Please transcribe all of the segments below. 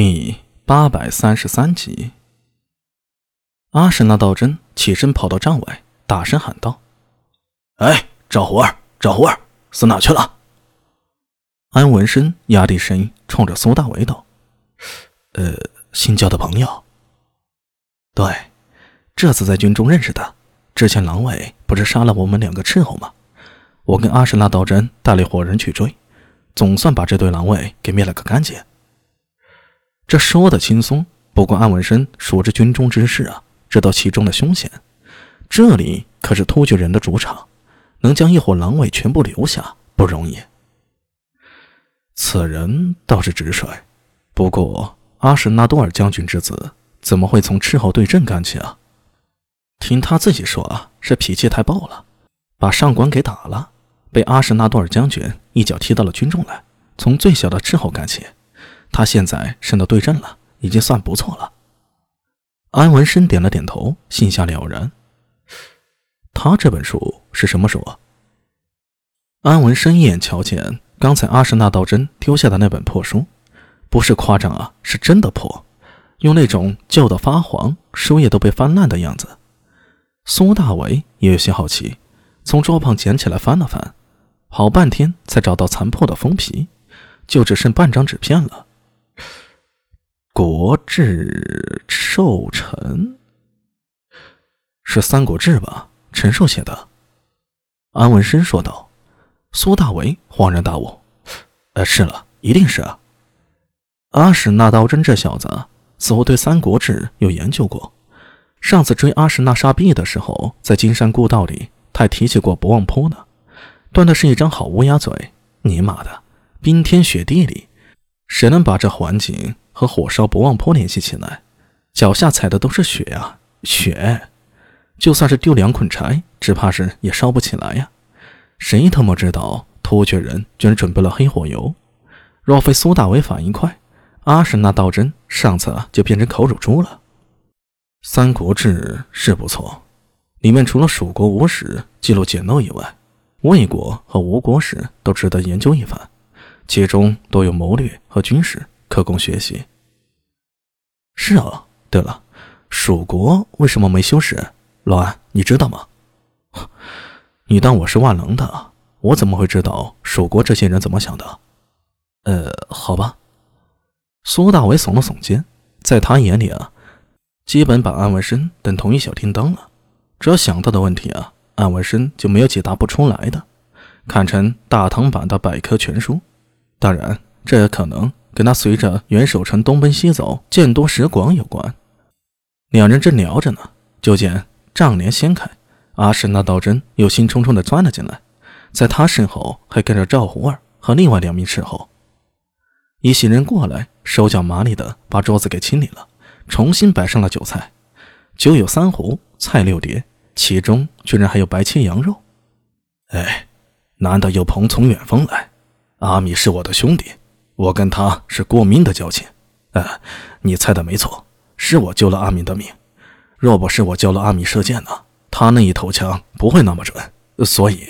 第八百三十三集，阿什纳道真起身跑到帐外，大声喊道：“哎，赵虎儿，赵虎儿，死哪去了？”安文生压低声音，冲着苏大为道：“呃，新交的朋友。对，这次在军中认识的。之前狼尾不是杀了我们两个斥候吗？我跟阿什纳道真带了一伙人去追，总算把这对狼尾给灭了个干净。”这说的轻松，不过安文生熟知军中之事啊，知道其中的凶险。这里可是突厥人的主场，能将一伙狼尾全部留下不容易。此人倒是直率，不过阿什纳多尔将军之子怎么会从斥候对阵干起啊？听他自己说啊，是脾气太暴了，把上官给打了，被阿什纳多尔将军一脚踢到了军中来，从最小的斥候干起。他现在升到对阵了，已经算不错了。安文生点了点头，心下了然。他这本书是什么书啊？安文生一眼瞧见刚才阿什纳道真丢下的那本破书，不是夸张啊，是真的破，用那种旧的发黄、书页都被翻烂的样子。苏大为也有些好奇，从桌旁捡起来翻了翻，好半天才找到残破的封皮，就只剩半张纸片了。国志寿臣是《三国志》吧？陈寿写的。安文生说道。苏大为恍然大悟：“呃，是了，一定是啊。”阿史那道真这小子似乎对《三国志》有研究过。上次追阿史那沙毕的时候，在金山故道里，他还提起过不忘坡呢。断的是一张好乌鸦嘴。你妈的，冰天雪地里，谁能把这环境？和火烧不忘坡联系起来，脚下踩的都是雪呀，雪，就算是丢两捆柴，只怕是也烧不起来呀。谁他妈知道突厥人居然准备了黑火油？若非苏大为反应快，阿什那道真上次就变成烤乳猪了。《三国志》是不错，里面除了蜀国吴史记录简陋以外，魏国和吴国史都值得研究一番，其中都有谋略和军事。可供学习。是啊，对了，蜀国为什么没修士？老安，你知道吗？你当我是万能的？我怎么会知道蜀国这些人怎么想的？呃，好吧。苏大伟耸了耸肩，在他眼里啊，基本把安文生等同于小叮当了。只要想到的问题啊，安文生就没有解答不出来的，看成大唐版的百科全书。当然，这也可能。跟他随着袁守诚东奔西走，见多识广有关。两人正聊着呢，就见帐帘掀开，阿史那道真又兴冲冲地钻了进来，在他身后还跟着赵胡儿和另外两名侍候。一行人过来，手脚麻利地把桌子给清理了，重新摆上了酒菜。酒有三壶，菜六碟，其中居然还有白切羊肉。哎，难得有朋从远方来，阿米是我的兄弟。我跟他是过命的交情，啊，你猜的没错，是我救了阿明的命。若不是我教了阿明射箭呢，他那一头枪不会那么准。所以，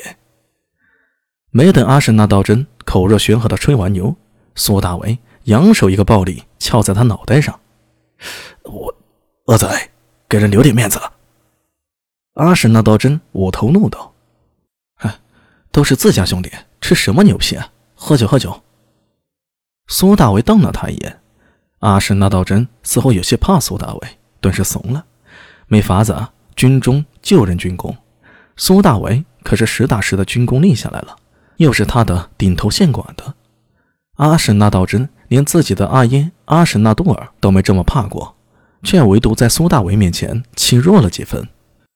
没等阿什那道真口若悬河的吹完牛，苏大为扬手一个暴力敲在他脑袋上。我，恶仔，给人留点面子了。阿什那道真捂头怒道：“哼，都是自家兄弟，吃什么牛皮啊？喝酒，喝酒。”苏大为瞪了他一眼，阿什那道真似乎有些怕苏大为，顿时怂了。没法子，军中就任军功，苏大为可是实打实的军功立下来了，又是他的顶头县管的。阿什那道真连自己的阿耶阿什那杜尔都没这么怕过，却唯独在苏大为面前气弱了几分。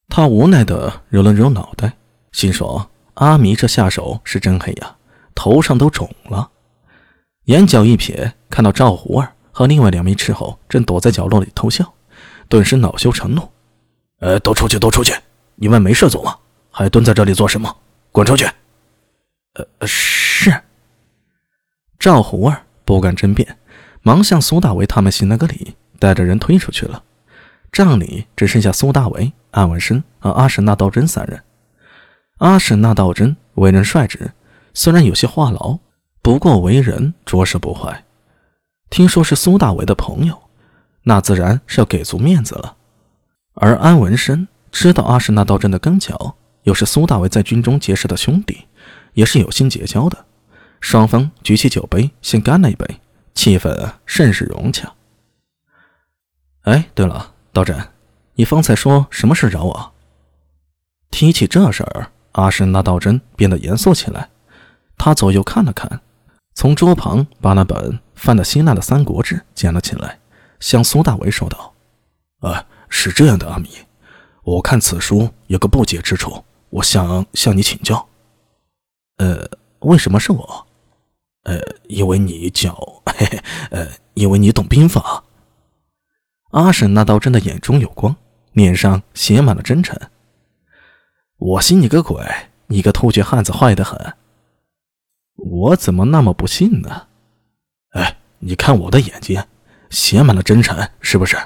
他无奈的揉了揉脑袋，心说：“阿弥这下手是真黑呀，头上都肿了。”眼角一瞥，看到赵胡儿和另外两名斥候正躲在角落里偷笑，顿时恼羞成怒：“呃，都出去，都出去！你们没事做吗？还蹲在这里做什么？滚出去！”呃，是。赵胡儿不敢争辩，忙向苏大为他们行了个礼，带着人推出去了。帐里只剩下苏大为、安文生和阿史那道真三人。阿史那道真为人率直，虽然有些话痨。不过为人着实不坏，听说是苏大伟的朋友，那自然是要给足面子了。而安文生知道阿史那道真的跟巧，又是苏大伟在军中结识的兄弟，也是有心结交的。双方举起酒杯，先干了一杯，气氛甚是融洽。哎，对了，道真，你方才说什么事找我？提起这事儿，阿史那道真变得严肃起来。他左右看了看，从桌旁把那本翻得稀烂的《三国志》捡了起来，向苏大为说道：“啊，是这样的，阿米，我看此书有个不解之处，我想向你请教。呃，为什么是我？呃，因为你叫嘿嘿，呃，因为你懂兵法。”阿婶那道真的眼中有光，脸上写满了真诚。我信你个鬼！你个突厥汉子坏得很。我怎么那么不信呢？哎，你看我的眼睛，写满了真诚，是不是？